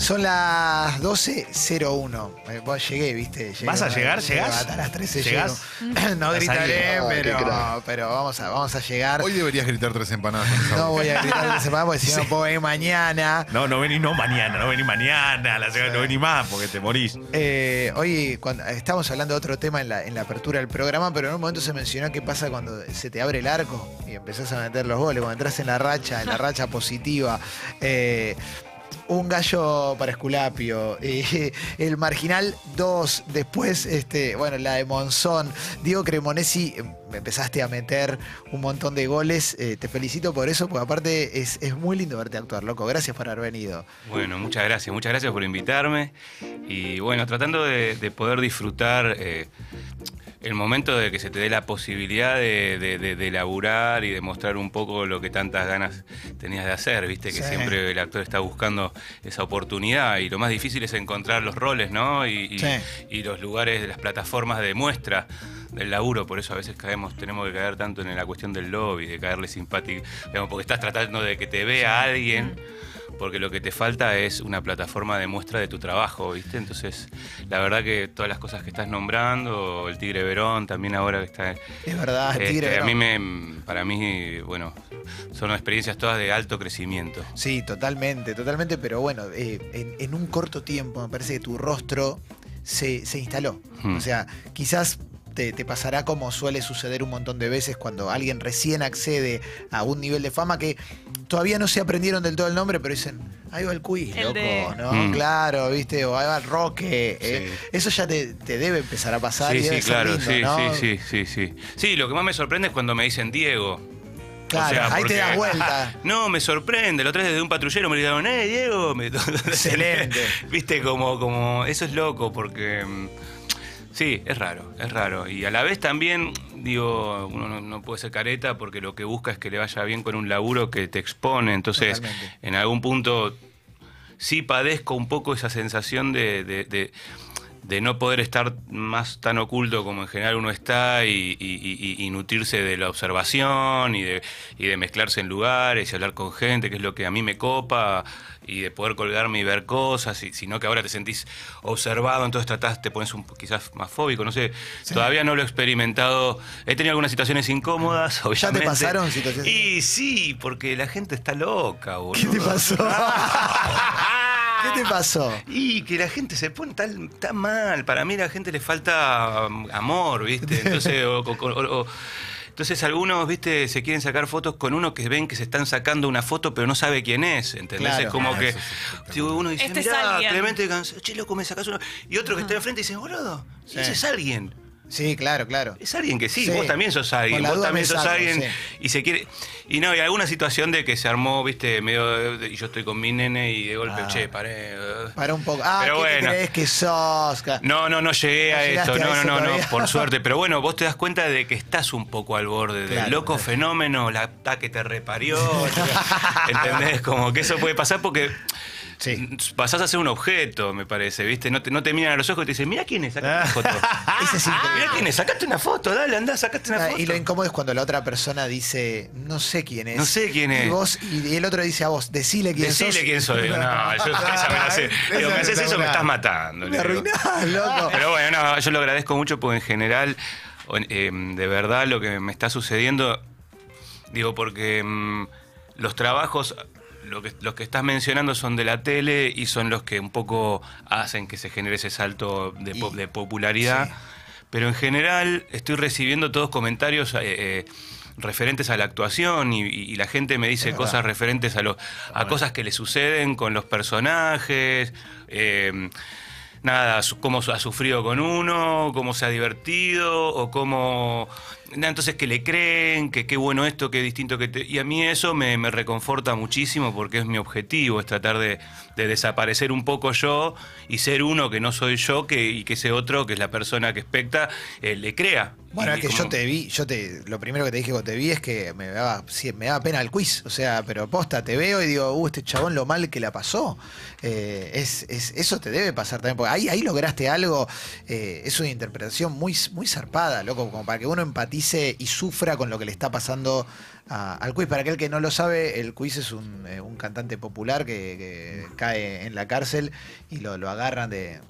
Son las 12.01. Eh, Bueno, llegué, ¿viste? Llegué, ¿Vas a llegar? ¿Llegás? Hasta las 13 ¿Llegás? llego. No ¿Vas a gritaré? Ah, pero, pero vamos, a, vamos a llegar. Hoy deberías gritar tres empanadas. No voy a gritar esta semana porque si no puedo venir mañana. No, no vení no mañana, no vení mañana, la semana, no vení más porque te morís. Eh, hoy cuando, estábamos hablando de otro tema en la, en la apertura del programa, pero en un momento se mencionó qué pasa cuando se te abre el arco y empezás a meter los goles, cuando entras en la racha, en la racha positiva. Eh, un gallo para Esculapio, el Marginal 2, después, este, bueno, la de Monzón, Diego Cremonesi, eh, me empezaste a meter un montón de goles, eh, te felicito por eso, porque aparte es, es muy lindo verte actuar, loco, gracias por haber venido. Bueno, muchas gracias, muchas gracias por invitarme. Y bueno, tratando de, de poder disfrutar eh, el momento de que se te dé la posibilidad de, de, de- de laburar y de mostrar un poco lo que tantas ganas tenías de hacer, viste, que Sí. siempre el actor está buscando esa oportunidad y lo más difícil es encontrar los roles, ¿no? Y, y- Sí. y los lugares, las plataformas de muestra del laburo, por eso a veces caemos, tenemos que caer tanto en la cuestión del lobby, de caerle simpático, digamos, porque estás tratando de que te vea alguien porque lo que te falta es una plataforma de muestra de tu trabajo, ¿viste? Entonces, la verdad que todas las cosas que estás nombrando, el Tigre Verón también ahora que está... Es verdad, este, Tigre a Verón. mí me, para mí, bueno, son experiencias todas de alto crecimiento. Sí, totalmente, totalmente, pero bueno, eh, en, en un corto tiempo me parece que tu rostro se, se instaló. Hmm. O sea, quizás te, te pasará como suele suceder un montón de veces cuando alguien recién accede a un nivel de fama que todavía no se aprendieron del todo el nombre, pero dicen, ahí va el quiz, El loco, de- ¿no? Hmm. Claro, ¿viste? O ahí va el Roque. eh. Sí. Eso ya te, te debe empezar a pasar. y Sí, sí, debe ser claro, lindo, sí, ¿no? sí, sí, sí, sí. Sí, lo que más me sorprende es cuando me dicen Diego. Claro, O sea, ahí te das vuelta. No, me sorprende. La otra vez desde un patrullero me gritaron, ¡eh, Diego! Excelente. Viste, como, como. Eso es loco porque. Sí, es raro, es raro. Y a la vez también, digo, uno no, no puede ser careta porque lo que busca es que le vaya bien con un laburo que te expone. Entonces, Totalmente. en algún punto sí padezco un poco esa sensación de, de- de- de no poder estar más tan oculto como en general uno está y, y- y- y nutrirse de la observación y de, y de mezclarse en lugares y hablar con gente, que es lo que a mí me copa, y de poder colgarme y ver cosas, y, sino que ahora te sentís observado, entonces tratás, te pones un, quizás más fóbico, no sé, todavía no lo he experimentado, he tenido algunas situaciones incómodas, obviamente. pasaron situaciones? Y sí, porque la gente está loca, ¿Qué boludo. te pasó? ¿Qué te pasó? Y que la gente se pone tan, tan mal. Para mí a la gente le falta um, amor, ¿viste? Entonces, o- o- o- o- entonces algunos, ¿viste? Se quieren sacar fotos con uno que ven que se están sacando una foto pero no sabe quién es, ¿entendés? Claro. Es como Ah, que uno dice, Este es mirá, alguien". Clemente Cancel, che, loco, me sacás uno. Y otro que está enfrente dice, boludo, Sí. ese es alguien. Sí, claro, claro. Es alguien que sí, Sí. vos también sos alguien, vos también sos alguien sí. y se quiere y no, y alguna situación de que se armó, viste, medio de- y yo estoy con mi nene y de golpe, Ah. che, paré. eh. Para un poco. Ah, Pero ¿qué bueno. crees que sos? No, no, no llegué No a a no, no, no, no, por suerte. Pero bueno, vos te das cuenta de que estás un poco al borde del loco claro. fenómeno, la ta que te reparió. ¿Entendés? Como que eso puede pasar porque Sí. pasás a ser un objeto, me parece, ¿viste? No te, no te miran a los ojos y te dicen, mira quién es, sacaste una foto. Ese es increíble. Mira quién es, sacaste una foto, dale, andá, sacaste una Ah, foto. Y lo incómodo es cuando la otra persona dice, no sé quién es. No sé quién Y, es. vos, y el otro dice a vos, decile quién Decile sos. quién soy. No, yo esa me la sé. Digo, me es haces eso, me estás matando. Me arruinás, loco. Pero bueno, no, yo lo agradezco mucho porque en general, eh, de verdad, lo que me está sucediendo, digo, porque mm, los trabajos, lo que, los que estás mencionando son de la tele y son los que un poco hacen que se genere ese salto de, po- Y- de popularidad. sí. Pero en general estoy recibiendo todos comentarios. eh, eh, referentes a la actuación y, la gente me dice cosas referentes a, lo- a cosas que le suceden con los personajes, eh, nada, su- cómo ha sufrido con uno, cómo se ha divertido, o cómo... Entonces que le creen, que qué bueno esto, qué distinto que te... Y a mí eso me, me reconforta muchísimo porque es mi objetivo, es tratar de, de desaparecer un poco yo y ser uno que no soy yo que, y que ese otro, que es la persona que expecta, eh, le crea. Bueno, Y es que como- yo te vi, yo te, lo primero que te dije cuando te vi es que me daba, sí, me daba pena el quiz, o sea, pero posta, te veo y digo, uh, este chabón lo mal que la pasó. Eh, es, es- eso te debe pasar también, porque ahí, ahí lograste algo, eh, es una interpretación muy, muy zarpada, loco, como para que uno empatice empatice y sufra con lo que le está pasando a- al quiz. Para aquel que no lo sabe, el quiz es un, eh, un cantante popular que, que cae en la cárcel y lo, lo agarran de,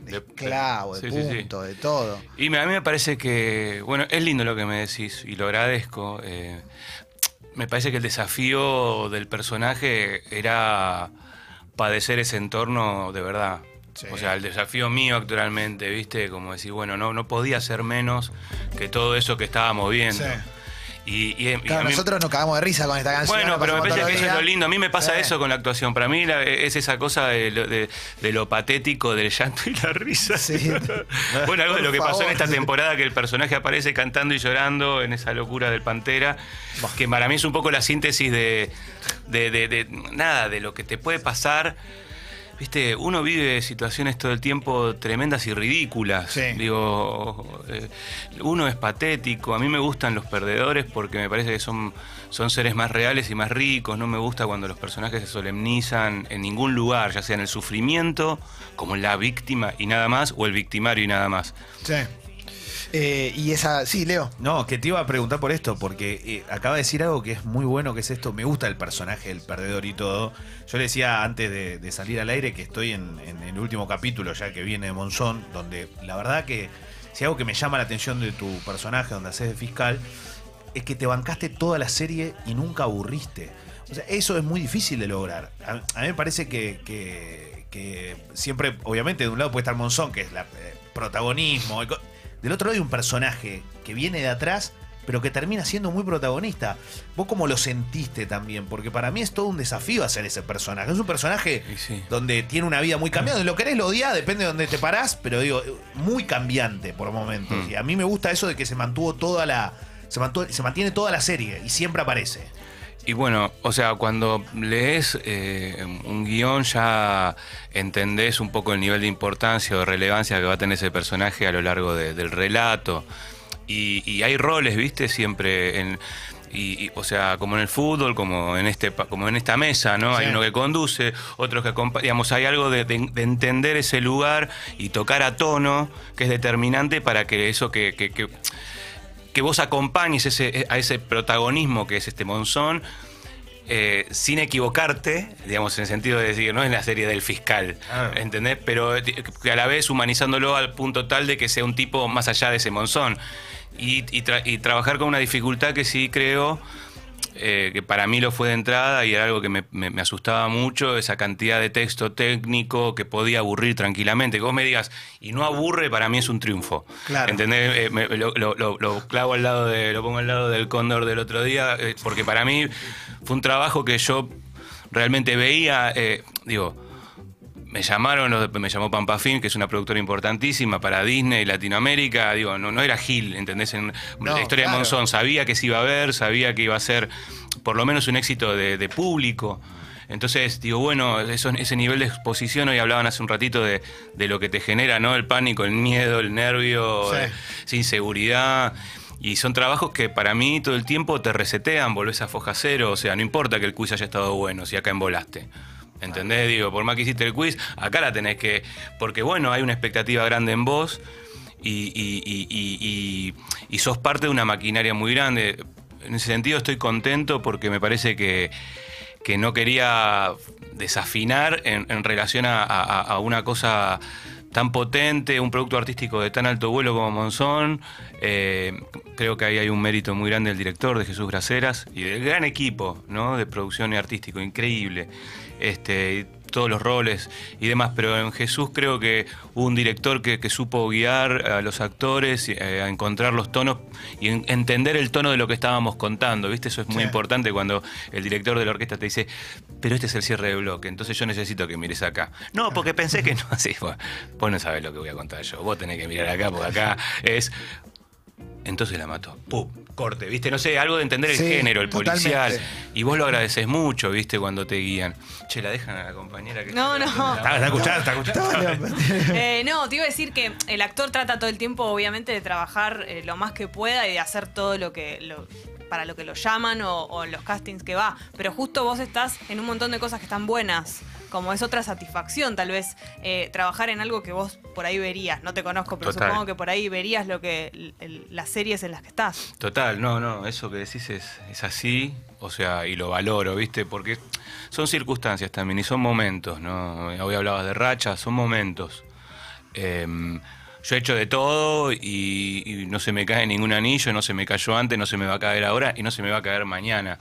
de De- esclavo, de sí, sí, sí. punto, de todo. Y me- a mí me parece que, bueno, es lindo lo que me decís y lo agradezco. eh, me parece que el desafío del personaje era padecer ese entorno de verdad. Sí. O sea, el desafío mío actualmente, ¿viste? Como decir, bueno, no, no podía ser menos que todo eso que estábamos viendo. Sí. Y, y- mí- nosotros nos cagamos de risa con esta canción. bueno, la pero me parece que eso es lo lindo. A mí me pasa Sí. eso con la actuación. Para mí la- es esa cosa de lo, de- de lo patético, del llanto y la risa. Sí. bueno, algo de lo que pasó en esta temporada, que el personaje aparece cantando y llorando en esa locura del Pantera, que para mí es un poco la síntesis de, de- de- de- nada, de lo que te puede pasar. Viste, uno vive situaciones todo el tiempo tremendas y ridículas. Sí. Digo, eh, uno es patético. A mí me gustan los perdedores porque me parece que son, son seres más reales y más ricos. No me gusta cuando los personajes se solemnizan en ningún lugar, ya sea en el sufrimiento, como la víctima y nada más, o el victimario y nada más. Sí. Eh, y esa, sí, Leo. No, que te iba a preguntar por esto, porque eh, acaba de decir algo que es muy bueno, que es esto. Me gusta el personaje, el perdedor y todo. Yo le decía antes de, salir al aire que estoy en, el último capítulo, ya que viene de Monzón, donde la verdad que si algo que me llama la atención de tu personaje, donde haces de fiscal, es que te bancaste toda la serie y nunca aburriste. O sea, eso es muy difícil de lograr. A, mí me parece que, que- siempre, obviamente, de un lado puede estar Monzón, que es la eh, protagonismo. y Del otro lado hay un personaje que viene de atrás, pero que termina siendo muy protagonista. ¿Vos cómo lo sentiste también? Porque para mí es todo un desafío hacer ese personaje. Es un personaje sí. donde tiene una vida muy cambiada. Lo querés, lo odiás, depende de dónde te parás, pero digo, muy cambiante por momentos. Mm. Y a mí me gusta eso de que se mantuvo toda la. Se, mantuvo- se mantiene toda la serie y siempre aparece. Y bueno, o sea, cuando lees eh, un guion ya entendés un poco el nivel de importancia o de relevancia que va a tener ese personaje a lo largo de- del relato. Y, y hay roles, viste, siempre en... Y, y, o sea, como en el fútbol, como en este, como en esta mesa, ¿no? Hay uno que conduce, otros que acompañan. Digamos, hay algo de, de- de entender ese lugar y tocar a tono que es determinante para que eso que, que- que- que vos acompañes ese, a ese protagonismo que es este Monzón, eh, sin equivocarte, digamos, en el sentido de decir, no es la serie del fiscal, Ah. ¿entendés? Pero eh, a la vez humanizándolo al punto tal de que sea un tipo más allá de ese Monzón. Y, y tra- y trabajar con una dificultad que sí creo eh, que para mí lo fue de entrada y era algo que me, me- me asustaba mucho, esa cantidad de texto técnico que podía aburrir tranquilamente. Que vos me digas, y no aburre, para mí es un triunfo. Claro. ¿Entendés? Eh, me- lo, lo- lo- lo clavo al lado de, lo pongo al lado del cóndor del otro día, eh, porque para mí fue un trabajo que yo realmente veía, digo, me llamaron, me llamó Pampafin, que es una productora importantísima para Disney y Latinoamérica. Digo, no, no era Gil, ¿entendés? En No, la historia claro. de Monzón, sabía que se iba a ver, sabía que iba a ser por lo menos un éxito de, de público. Entonces, digo, bueno, eso, ese nivel de exposición, hoy hablaban hace un ratito de, de lo que te genera, ¿no? El pánico, el miedo, el nervio, Sí. eh, esa inseguridad. Y son trabajos que para mí todo el tiempo te resetean, volvés a foja cero. O sea, no importa que el quiz haya estado bueno, si acá embolaste. ¿Entendés? Digo, por más que hiciste el quiz, acá la tenés que. Porque bueno, hay una expectativa grande en vos y, y- y- y- sos parte de una maquinaria muy grande. En ese sentido estoy contento porque me parece que, que no quería desafinar en, en relación a, a- una cosa tan potente, un producto artístico de tan alto vuelo como Monzón. Eh, creo que ahí hay un mérito muy grande del director, de Jesús Braceras, y del gran equipo ¿no? de producción y artístico, increíble. Este, todos los roles y demás, pero en Jesús creo que hubo un director que, que supo guiar a los actores, eh, a encontrar los tonos y en- entender el tono de lo que estábamos contando, ¿viste? Eso es muy Sí. importante cuando el director de la orquesta te dice, pero este es el cierre de bloque, entonces yo necesito que mires acá. No, porque pensé que no, así, bueno, vos no sabés lo que voy a contar yo, vos tenés que mirar acá, porque acá es... Entonces la mató. ¡Pum! Corte, ¿viste? No sé, algo de entender el Sí, género, el policial. totalmente. Y vos lo agradeces mucho, ¿viste? Cuando te guían. Che, la dejan a la compañera que No, está- no. ¿Está, está escuchando? ¿Está escuchando? Eh, no, te iba a decir que el actor trata todo el tiempo, obviamente, de trabajar eh, lo más que pueda y de hacer todo lo que lo- para lo que lo llaman o, o en los castings que va. Pero justo vos estás en un montón de cosas que están buenas. Como es otra satisfacción, tal vez eh, trabajar en algo que vos por ahí verías. No te conozco, pero Total. supongo que por ahí verías lo que el- el- las series en las que estás. Total, no, no, eso que decís es, es así, o sea, y lo valoro, ¿viste? Porque son circunstancias también y son momentos, ¿no? Hoy hablabas de racha, son momentos. Em, yo he hecho de todo y, y no se me cae ningún anillo, no se me cayó antes, no se me va a caer ahora y no se me va a caer mañana.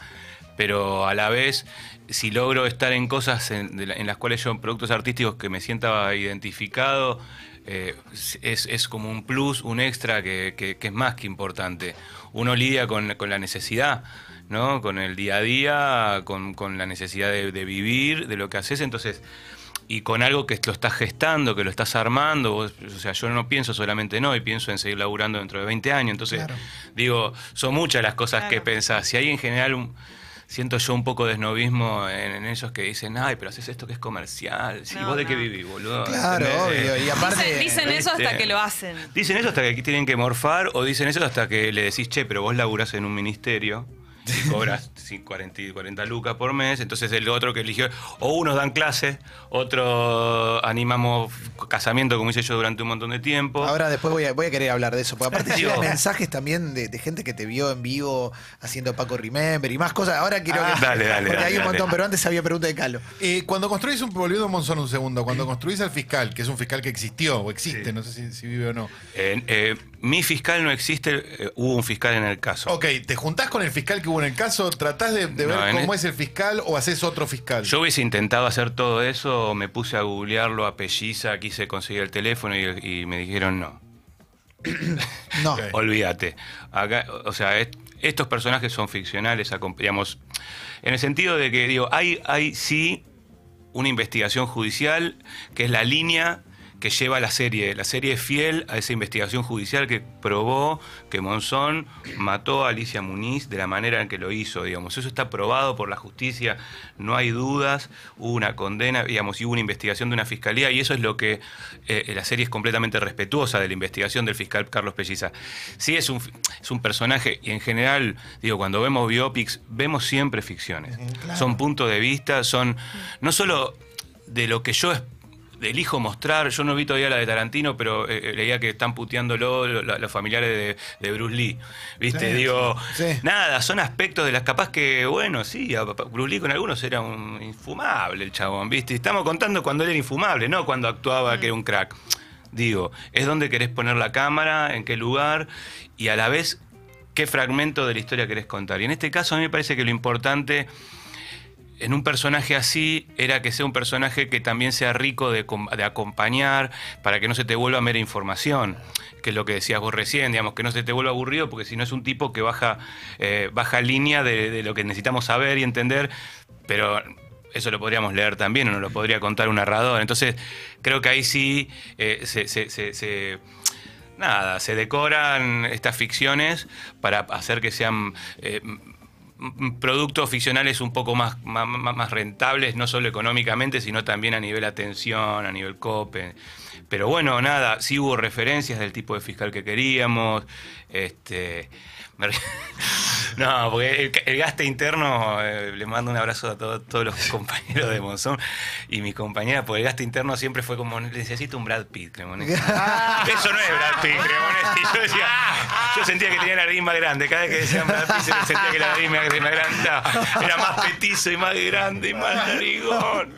Pero a la vez, si logro estar en cosas en, de la- en las cuales yo, productos artísticos que me sienta identificado, eh, es, es como un plus, un extra que, que- que es más que importante. Uno lidia con, con la necesidad, ¿no? Con el día a día, con, con la necesidad de, de vivir, de lo que haces. Entonces, y con algo que lo estás gestando, que lo estás armando. vos- o sea, yo no pienso solamente en hoy, pienso en seguir laburando dentro de 20 años. Entonces, Claro. digo, son muchas las cosas que pensás. Si hay en general un- Siento yo un poco de snobismo en, en ellos que dicen, ay, pero haces esto que es comercial. Si No, vos de qué vivís, boludo. Claro, ¿Entendés? obvio. Y aparte. Dicen, dicen eso hasta que lo hacen. Dicen eso hasta que tienen que morfar o dicen eso hasta que le decís, che, pero vos laburás en un ministerio cobras sí, 40, y 40 lucas por mes, entonces el otro que eligió, o unos dan clase, otro animamos casamiento como hice yo durante un montón de tiempo. Ahora después voy a, voy a querer hablar de eso, porque aparte llegan mensajes también de, de gente que te vio en vivo haciendo Paco Remember y más cosas. Ahora quiero Ah, que... dale, dale, Porque dale, hay un dale. montón, pero antes había pregunta de Calo. Eh, cuando construís un, volviendo a Monzón un segundo, cuando construís al fiscal, que es un fiscal que existió o existe, no sé si, si vive o no. Eh, eh, mi fiscal no existe, eh, hubo un fiscal en el caso. Ok, ¿te juntás con el fiscal que hubo en el caso? ¿Tratás de, de No, ver en cómo el- es el fiscal o haces otro fiscal? Yo hubiese intentado hacer todo eso, me puse a googlearlo a Pelliza, quise conseguir el teléfono y, y me dijeron no. No. Ok. Olvídate. Acá, o sea, est- estos personajes son ficcionales, acom- digamos, en el sentido de que, digo, hay, hay sí una investigación judicial que es la línea que lleva la serie. La serie es fiel a esa investigación judicial que probó que Monzón mató a Alicia Muniz de la manera en que lo hizo, digamos. Eso está probado por la justicia, no hay dudas, hubo una condena, digamos, y hubo una investigación de una fiscalía y eso es lo que eh, la serie es completamente respetuosa de la investigación del fiscal Carlos Pelliza. Sí es un, es un personaje y en general, digo, cuando vemos biopics, vemos siempre ficciones. claro. Son puntos de vista, son no solo de lo que yo es- elijo mostrar, yo no vi todavía la de Tarantino, pero eh, eh, leía que están puteándolo lo- lo- los familiares de, de Bruce Lee. ¿Viste? Sí, Digo, sí. nada, son aspectos de las capaz que, bueno, sí, a- Bruce Lee con algunos era un infumable el chabón, ¿viste? Estamos contando cuando él era infumable, no cuando actuaba que era un crack. Digo, es donde querés poner la cámara, en qué lugar y a la vez qué fragmento de la historia querés contar. Y en este caso a mí me parece que lo importante en un personaje así era que sea un personaje que también sea rico de, com- de acompañar para que no se te vuelva mera información, que es lo que decías vos recién, digamos, que no se te vuelva aburrido, porque si no es un tipo que baja, eh, baja línea de, lo que necesitamos saber y entender, pero eso lo podríamos leer también o nos lo podría contar un narrador. Entonces, creo que ahí sí eh, se- nada, se decoran estas ficciones para hacer que sean eh, productos ficcionales un poco más, más, rentables, no solo económicamente, sino también a nivel atención, a nivel cope. Pero bueno, nada, sí hubo referencias del tipo de fiscal que queríamos. Este, no, porque el, el gaste interno, eh, le mando un abrazo a todos, todos los compañeros de Monzón y mis compañeras, porque el gaste interno siempre fue como, necesito un Brad Pitt, Cremonesi. Eso no es Brad Pitt, Cremonesi. Yo, decía, yo sentía que tenía la nariz más grande. Cada vez que decían Brad Pitt, sentía que la nariz más, más grande. No, era más petizo y más grande y más narigón.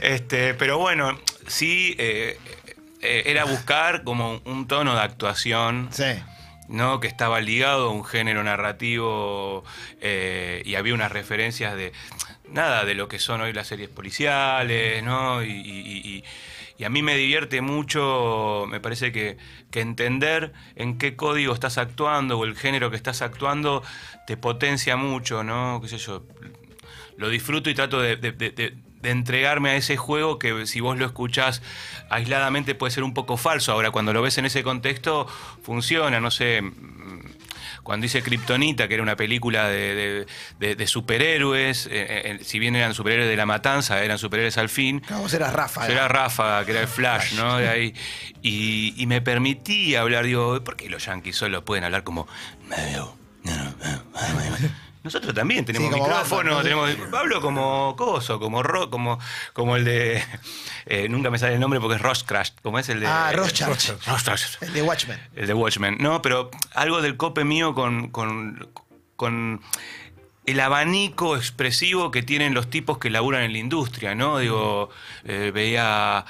Este, pero bueno, sí, eh, eh, era buscar como un tono de actuación. Sí. ¿no? que estaba ligado a un género narrativo eh, y había unas referencias de nada de lo que son hoy las series policiales, ¿no? Y, a mí me divierte mucho, me parece que, entender en qué código estás actuando o el género que estás actuando te potencia mucho, ¿no? ¿Qué sé yo? Lo disfruto y trato de- de entregarme a ese juego que si vos lo escuchás aisladamente puede ser un poco falso. Ahora, cuando lo ves en ese contexto, funciona, no sé. Mm, Cuando hice Kryptonita, que era una película de, de- de- de superhéroes, eh, eh, si bien eran superhéroes de la matanza, eran superhéroes al fin. No, vos eras Rafa. Yo era Ráfaga, que era el Flash, ¿no? De ahí. Y, y me permití hablar, digo, ¿por qué los yankees solo pueden hablar como... Nosotros también tenemos Sí, como micrófono, Batman, ¿no? tenemos. Hablo como coso, como ro, como, como el de. eh, nunca me sale el nombre porque es Ross Crash. como es el de. Ah, Rorschach. El de Watchmen. El de Watchmen. No, pero algo del cope mío con, con, con el abanico expresivo que tienen los tipos que laburan en la industria, ¿no? Digo, eh, veía,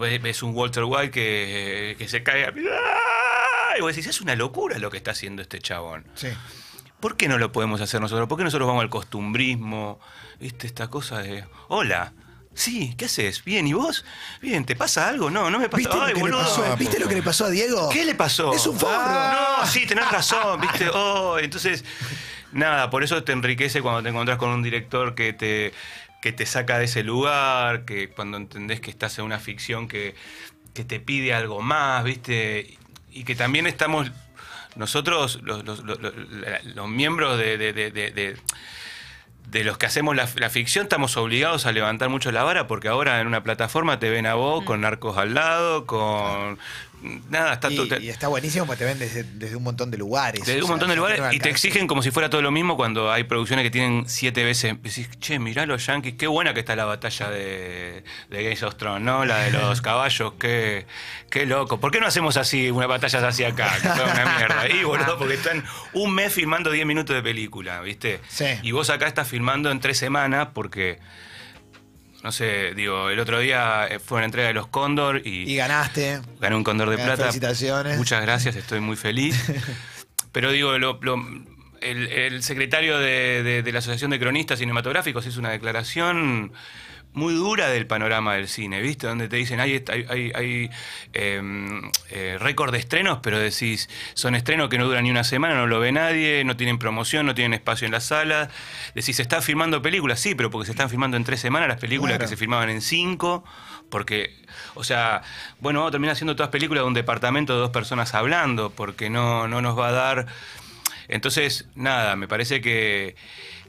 ve- ves un Walter White que, que se cae, ¡ah! y vos decís, es una locura lo que está haciendo este chabón. Sí. ¿Por qué no lo podemos hacer nosotros? ¿Por qué nosotros vamos al costumbrismo? ¿Viste? Esta cosa de, hola. Sí, ¿qué haces? Bien, ¿y vos? Bien, ¿te pasa algo? No, no me pasa ¿Viste, lo que boludo. pasó, ¿Viste lo que le pasó a Diego? ¿Qué le pasó? Es un forro. Ah, no, sí, tenés razón, ¿viste? Oh, entonces, nada, por eso te enriquece cuando te encontrás con un director que te, que te saca de ese lugar, que cuando entendés que estás en una ficción que, que te pide algo más, ¿viste? Y que también estamos, nosotros, los, los- los- los- los miembros de- de- de- los que hacemos la, la ficción estamos obligados a levantar mucho la vara porque ahora en una plataforma te ven a vos con narcos al lado, con... Nada, está Y, todo... y está buenísimo porque te ven desde, desde un montón de lugares. O un sea, montón de lugares y te exigen como si fuera todo lo mismo cuando hay producciones que tienen siete veces. Decís, che, mirá los yankees, qué buena que está la batalla de, de Games of Thrones, ¿no? La de los caballos, qué, qué loco. ¿Por qué no hacemos así, una batalla así acá? Que fue una mierda. Y boludo, porque están un mes filmando 10 minutos de película, ¿viste? Sí. Y vos acá estás filmando en tres semanas porque. No sé, digo, el otro día eh, fue una entrega de los Cóndor Y ganaste. Gané un Cóndor de Plata. felicitaciones. Muchas gracias, estoy muy feliz. Pero digo, lo- lo- el, el secretario de, de- de la Asociación de Cronistas Cinematográficos hizo una declaración muy dura del panorama del cine, ¿viste? Donde te dicen, hay, hay, hay, em, eh, récord de estrenos, pero decís, son estrenos que no duran ni una semana, no lo ve nadie, no tienen promoción, no tienen espacio en la sala. Decís, se están filmando películas, sí, pero porque se están filmando en tres semanas las películas Claro. que se filmaban en cinco, porque, o sea, bueno, vamos a terminar haciendo todas películas de un departamento de dos personas hablando, porque no, no nos va a dar... Entonces, nada, me parece que,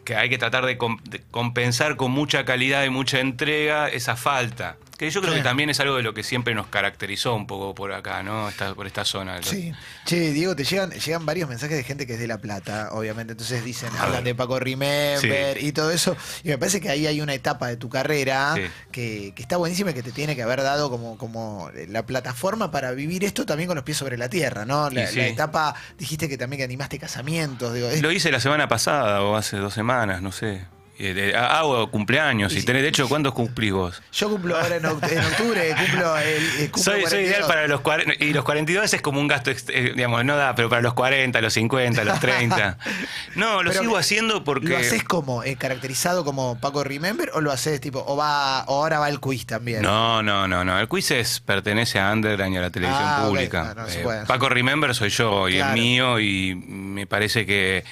que hay que tratar de, de compensar con mucha calidad y mucha entrega esa falta. Que yo creo Sí. que también es algo de lo que siempre nos caracterizó un poco por acá, ¿no? Esta- por esta zona. Sí. Che, Diego, te llegan, llegan varios mensajes de gente que es de La Plata, obviamente. Entonces dicen, hablan de Paco Remember y todo eso. Y me parece que ahí hay una etapa de tu carrera Sí. que, que está buenísima y que te tiene que haber dado como, como la plataforma para vivir esto también con los pies sobre la tierra, ¿no? La, la etapa, dijiste que también que animaste casamientos. Digo, es- Lo hice la semana pasada o hace dos semanas, no sé. Eh, de- Hago cumpleaños Y tenés, de hecho, ¿cuántos cumplís vos? yo cumplo ahora en, oct- en octubre, cumplo el. el- cumplo Soy, soy ideal 42. para los 40. Y los 42 es como un gasto, eh, digamos, no da, pero para los 40, los 50, los 30. No, lo Pero sigo haciendo porque. ¿Lo haces como eh, caracterizado como Paco Remember o lo haces tipo, o va, o ahora va el quiz también? No, no, no, no. El quiz es, pertenece a Underground y a la televisión Ah, pública. No, no se Eh, puede. Paco Remember soy yo y Claro. es mío y me parece que,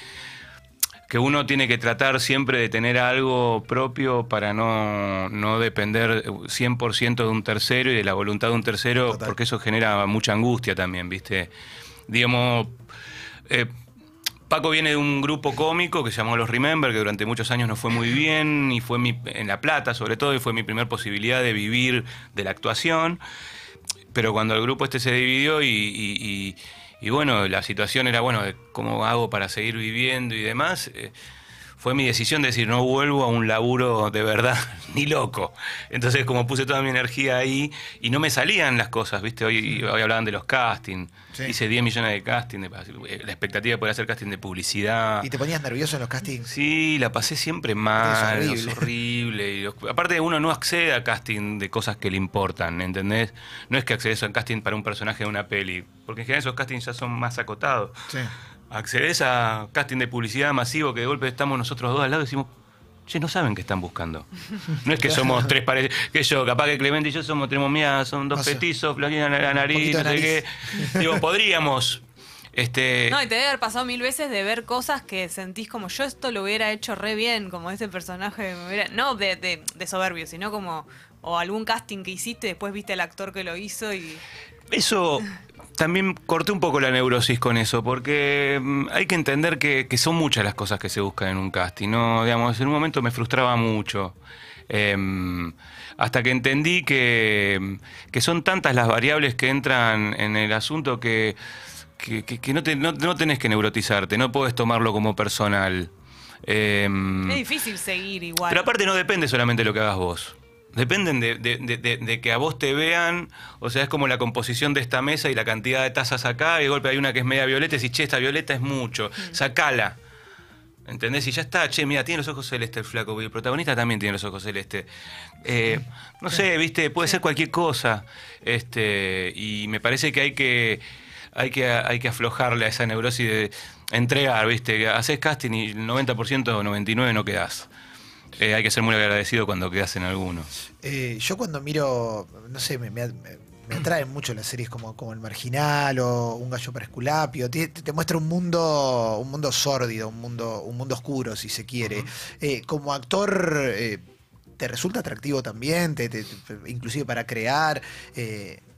que uno tiene que tratar siempre de tener algo propio para no, no depender 100% de un tercero y de la voluntad de un tercero, Total. porque eso genera mucha angustia también, ¿viste? Digamos... eh, Paco viene de un grupo cómico que se llamó Los Remember, que durante muchos años nos fue muy bien, y fue mi, en La Plata sobre todo, y fue mi primera posibilidad de vivir de la actuación. Pero cuando el grupo este se dividió y, y- y- y bueno, la situación era, bueno, cómo hago para seguir viviendo y demás, eh, fue mi decisión de decir, no vuelvo a un laburo de verdad, ni loco. Entonces, como puse toda mi energía ahí, y no me salían las cosas, ¿viste? Hoy, hoy hablaban de los castings. Sí. Hice 10 millones de castings, de- la expectativa de poder hacer casting de publicidad. ¿Y te ponías nervioso en los castings? Sí, la pasé siempre mal, Es es horrible. horrible. Y los- aparte uno no accede a casting de cosas que le importan, ¿entendés? No es que accedes a casting para un personaje de una peli, porque en general esos castings ya son más acotados. Sí. Accedes a casting de publicidad masivo que de golpe estamos nosotros dos al lado y decimos, che, no saben qué están buscando. No es que somos tres pares, que yo, capaz que Clemente y yo somos, tenemos mía, son dos O sea, petizos, flaquina la nariz, no sé qué. Digo, podríamos. Este, No, y te debe haber pasado mil veces de ver cosas que sentís como yo esto lo hubiera hecho re bien, como ese personaje me hubiera- No de, de, de soberbio, sino como. O algún casting que hiciste, después viste al actor que lo hizo y. Eso también corté un poco la neurosis con eso, porque mm, hay que entender que, que son muchas las cosas que se buscan en un casting. ¿no? Digamos, en un momento me frustraba mucho. Em, hasta que entendí que, que son tantas las variables que entran en el asunto que, que, no, te- no- no tenés que neurotizarte, no puedes tomarlo como personal. Eh, Es difícil seguir igual. pero aparte no depende solamente de lo que hagas vos. Dependen de, de- de- de- de que a vos te vean, o sea, es como la composición de esta mesa y la cantidad de tazas acá, y de golpe hay una que es media violeta y decís, che, esta violeta es mucho, sacala. ¿Entendés? Y ya está, che, mira, tiene los ojos celestes el flaco, y el protagonista también tiene los ojos celestes. Eh, no sé, viste, puede ser cualquier cosa. Este, y me parece que hay que, hay que, hay que aflojarle a esa neurosis de entregar, viste, haces casting y el 90% o 99% no quedás. Eh, hay que ser muy agradecido cuando quedas en alguno. Eh, yo cuando miro, no sé, me, me- me atraen mucho las series como, como El Marginal o Un Gallo para Esculapio. Te, te muestra un mundo, un mundo sórdido, un mundo, un mundo oscuro, si se quiere. Eh, como actor, ¿te resulta atractivo también? Te- te- te- inclusive para crear.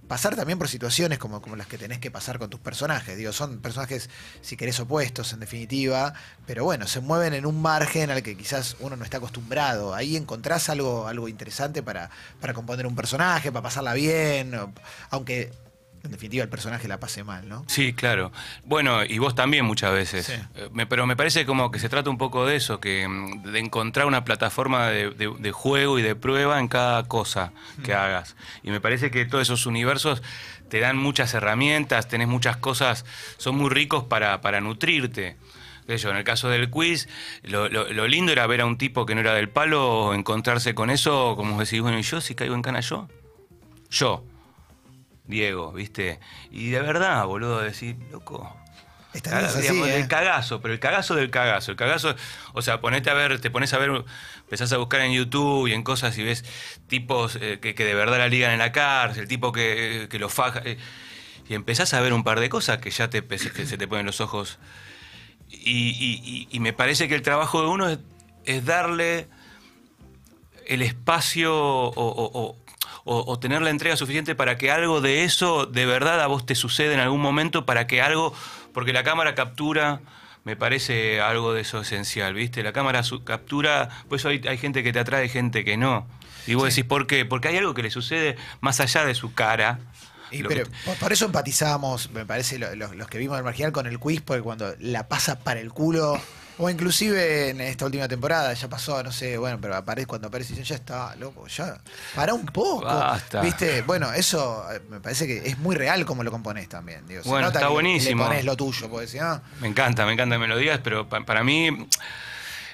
Pasar también por situaciones como, como las que tenés que pasar con tus personajes. Digo, son personajes, si querés, opuestos en definitiva, pero bueno, se mueven en un margen al que quizás uno no está acostumbrado. Ahí encontrás algo, algo interesante para, para componer un personaje, para pasarla bien, aunque en definitiva el personaje la pase mal, ¿no? Sí, claro. Bueno, y vos también muchas veces. Sí. Eh, pero me parece como que se trata un poco de eso, que mm, de encontrar una plataforma de, de- de juego y de prueba en cada cosa que hagas. Y me parece que todos esos universos te dan muchas herramientas, tenés muchas cosas, son muy ricos para, para nutrirte. Yo, en el caso del quiz, lo, lo- lo lindo era ver a un tipo que no era del palo, encontrarse con eso, como decir, bueno, ¿y yo si caigo en cana yo? Yo. Diego, ¿viste? Y de verdad, boludo, decir, loco. Esta es así, digamos, ¿eh? El cagazo, pero el cagazo del cagazo. El cagazo, o sea, ponete a ver, te pones a ver, empezás a buscar en YouTube y en cosas y ves tipos eh, que, que de verdad la ligan en la cárcel, tipo que, que lo faja. eh, y empezás a ver un par de cosas que ya te, que se te ponen los ojos. Y, y- y- y me parece que el trabajo de uno es, es darle el espacio o, o- o- o- o tener la entrega suficiente para que algo de eso de verdad a vos te suceda en algún momento, para que algo, porque la cámara captura, me parece algo de eso esencial, ¿viste? La cámara su- captura, por eso hay, hay gente que te atrae gente que no. Y vos decís, ¿por qué? Porque hay algo que le sucede más allá de su cara. Y pero que- por, eso empatizamos, me parece, lo- lo- los que vimos el marginal con el quiz, porque cuando la pasa para el culo, o inclusive en esta última temporada, ya pasó, no sé, bueno, pero aparece, cuando aparece, ya está, loco, ya, para un poco. Basta. ¿Viste? Bueno, eso eh, me parece que es muy real como lo componés también. Digo, se Bueno, nota está que buenísimo. Le pones lo tuyo, porque si no. Me encanta, me encanta que me lo digas, pero pa- para mí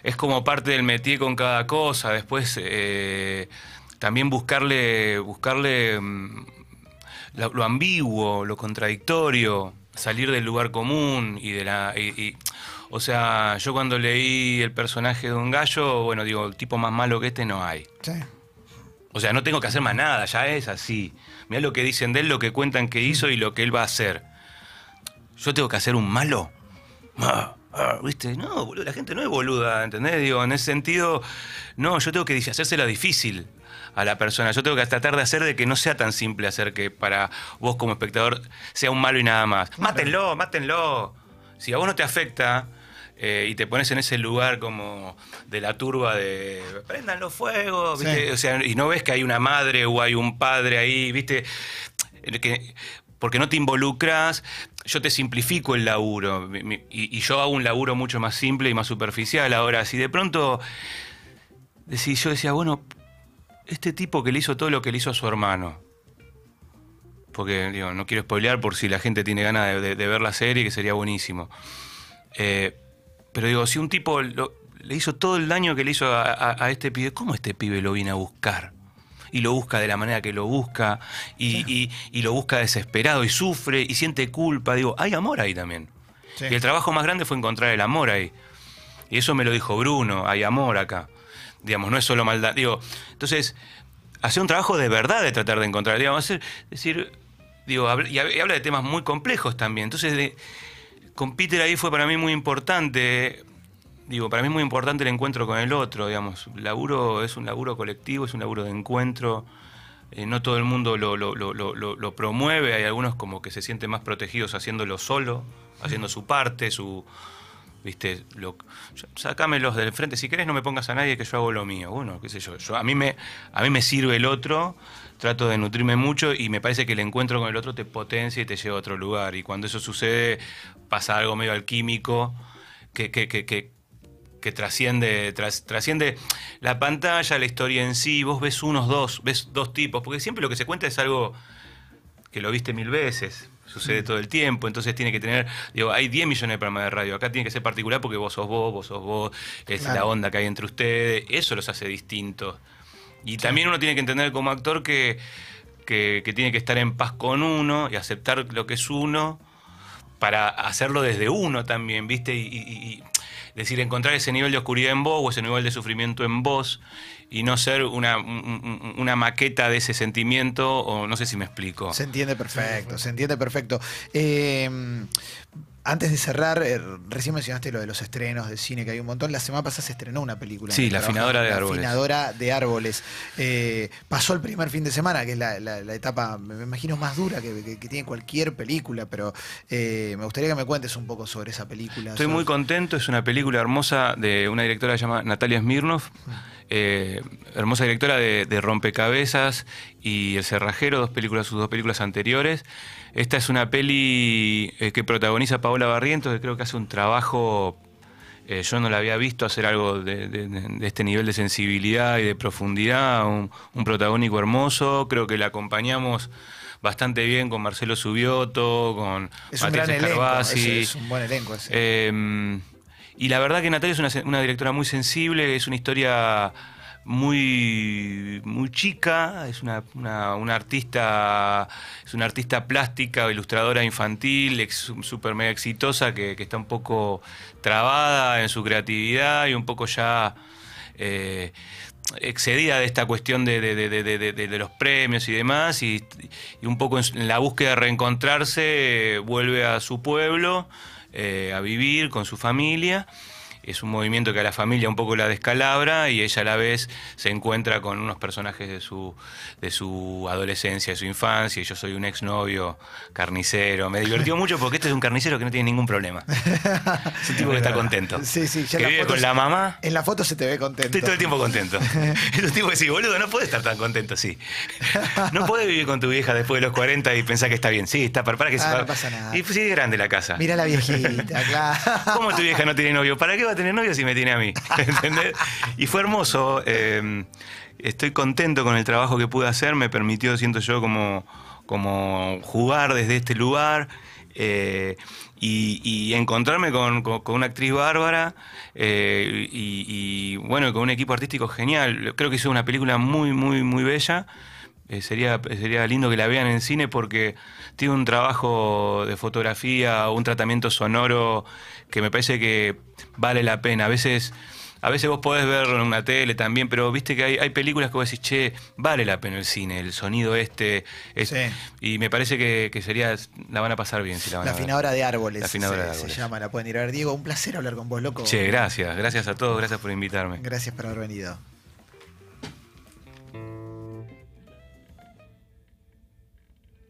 es como parte del métier con cada cosa. Después eh, también buscarle, buscarle mm, lo, lo ambiguo, lo contradictorio, salir del lugar común y de la. y- y- o sea, yo cuando leí el personaje de un gallo, bueno, digo, el tipo más malo que este no hay. Sí. O sea, no tengo que hacer más nada, ya es así. Mirá lo que dicen de él, lo que cuentan que hizo y lo que él va a hacer. ¿Yo tengo que hacer un malo? Ah, ah, ¿Viste? No, boludo, la gente no es boluda, ¿entendés? Digo, en ese sentido, no, yo tengo que hacérsela difícil a la persona. Yo tengo que tratar de hacer de que no sea tan simple hacer que para vos como espectador sea un malo y nada más. Mátenlo, mátenlo. Si a vos no te afecta, eh, y te pones en ese lugar como de la turba de prendan los fuegos, ¿viste? Sí. O sea, y no ves que hay una madre o hay un padre ahí, ¿viste? Que- porque no te involucras, yo te simplifico el laburo y, y yo hago un laburo mucho más simple y más superficial. Ahora, si de pronto decís, yo decía, bueno, este tipo que le hizo todo lo que le hizo a su hermano, porque digo, no quiero spoilear por si la gente tiene ganas de, de- de ver la serie, que sería buenísimo. Eh, pero digo, si un tipo lo- le hizo todo el daño que le hizo a, a- a este pibe, ¿cómo este pibe lo viene a buscar? Y lo busca de la manera que lo busca, y, y- y lo busca desesperado, y sufre, y siente culpa. Digo, hay amor ahí también. Sí. Y el trabajo más grande fue encontrar el amor ahí. Y eso me lo dijo Bruno, hay amor acá. Digamos, no es solo maldad. Digo, entonces, hacer un trabajo de verdad de tratar de encontrar. Digamos, hacer- decir, digo, y habla de temas muy complejos también. Entonces, de- con Peter ahí fue para mí muy importante. Digo, para mí es muy importante el encuentro con el otro, digamos. Laburo es un laburo colectivo, es un laburo de encuentro. Eh, no todo el mundo lo, promueve, hay algunos como que se sienten más protegidos haciéndolo solo, haciendo su parte, su... Viste, lo, sácamelos del frente, si querés no me pongas a nadie que yo hago lo mío. Bueno, qué sé yo, yo a, mí me, a mí me sirve el otro, trato de nutrirme mucho y me parece que el encuentro con el otro te potencia y te lleva a otro lugar. Y cuando eso sucede pasa algo medio alquímico que, que, que, que, que trasciende, tras- trasciende la pantalla, la historia en sí. Vos ves unos dos, ves dos tipos, porque siempre lo que se cuenta es algo que lo viste mil veces, sucede todo el tiempo, entonces tiene que tener, digo, hay 10 millones de programas de radio, acá tiene que ser particular porque vos sos vos, vos sos vos, es Claro. la onda que hay entre ustedes, eso los hace distintos. Y también uno tiene que entender como actor que, que, que tiene que estar en paz con uno y aceptar lo que es uno para hacerlo desde uno también, ¿viste? Y, y- y decir, encontrar ese nivel de oscuridad en vos o ese nivel de sufrimiento en vos y no ser una, un- un- una maqueta de ese sentimiento o no sé si me explico. Se entiende perfecto, se entiende perfecto. Eh, antes de cerrar, eh, recién mencionaste lo de los estrenos de cine, que hay un montón. La semana pasada se estrenó una película. Sí, La afinadora de La árboles. afinadora de árboles. Eh, pasó el primer fin de semana, que es la, la- la etapa, me me imagino, más dura que, que- que tiene cualquier película, pero eh, me gustaría que me cuentes un poco sobre esa película. Estoy sobre- muy contento, es una película hermosa de una directora llamada Natalia Smirnov, eh, hermosa directora de, de Rompecabezas y El Cerrajero, dos películas, sus dos películas anteriores. Esta es una peli eh, que protagoniza Paola Barrientos, que creo que hace un trabajo, eh, yo no la había visto hacer algo de, de- de este nivel de sensibilidad y de profundidad, un, un protagónico hermoso, creo que la acompañamos bastante bien con Marcelo Subioto, con Es un Matías gran elenco, Escarabasi. es, es un buen elenco. ese. Eh, y la verdad que Natalia es una, una directora muy sensible, es una historia muy, muy chica, es una, una- artista, es una artista plástica, ilustradora infantil, ex- súper mega exitosa, que, está un poco trabada en su creatividad y un poco ya eh, excedida de esta cuestión de, de- de- de- los premios y demás, y, y un poco en la búsqueda de reencontrarse, eh, vuelve a su pueblo eh, a vivir con su familia. Es un movimiento que a la familia un poco la descalabra y ella a la vez se encuentra con unos personajes de su, de su adolescencia, de su infancia. Y yo soy un exnovio carnicero. Me divirtió mucho porque este es un carnicero que no tiene ningún problema. Es un tipo que está contento. Sí, sí, ya que vive con se- la mamá. En la foto se te ve contento. Estoy todo el tiempo contento. Es un tipo que sí, boludo, no puedes estar tan contento, sí. No puedes vivir con tu vieja después de los 40 y pensar que está bien. Sí, está para, para que Ah, se no pasa nada. Y pues, sí, es grande la casa. Mira la viejita, claro. ¿Cómo tu vieja no tiene novio? ¿Para qué va tener novio si me tiene a mí? Y fue hermoso. eh, estoy contento con el trabajo que pude hacer. Me permitió, siento yo, como, como jugar desde este lugar. eh, y, encontrarme con, con- una actriz bárbara eh, y, y, bueno, con un equipo artístico genial. Creo que hizo una película muy, muy, muy bella. Eh, sería, sería lindo que la vean en cine porque tiene un trabajo de fotografía, un tratamiento sonoro que me parece que vale la pena. A veces, a veces vos podés verlo en una tele también, pero viste que hay, hay películas que vos decís, che, vale la pena el cine, el sonido este. es- Sí. Y me parece que, que sería, la van a pasar bien si la van La a ver. afinadora de árboles. La afinadora se, de se árboles. llama, la pueden ir a ver. Diego, un placer hablar con vos, loco. Che, gracias, gracias a todos, gracias por invitarme. Gracias por haber venido.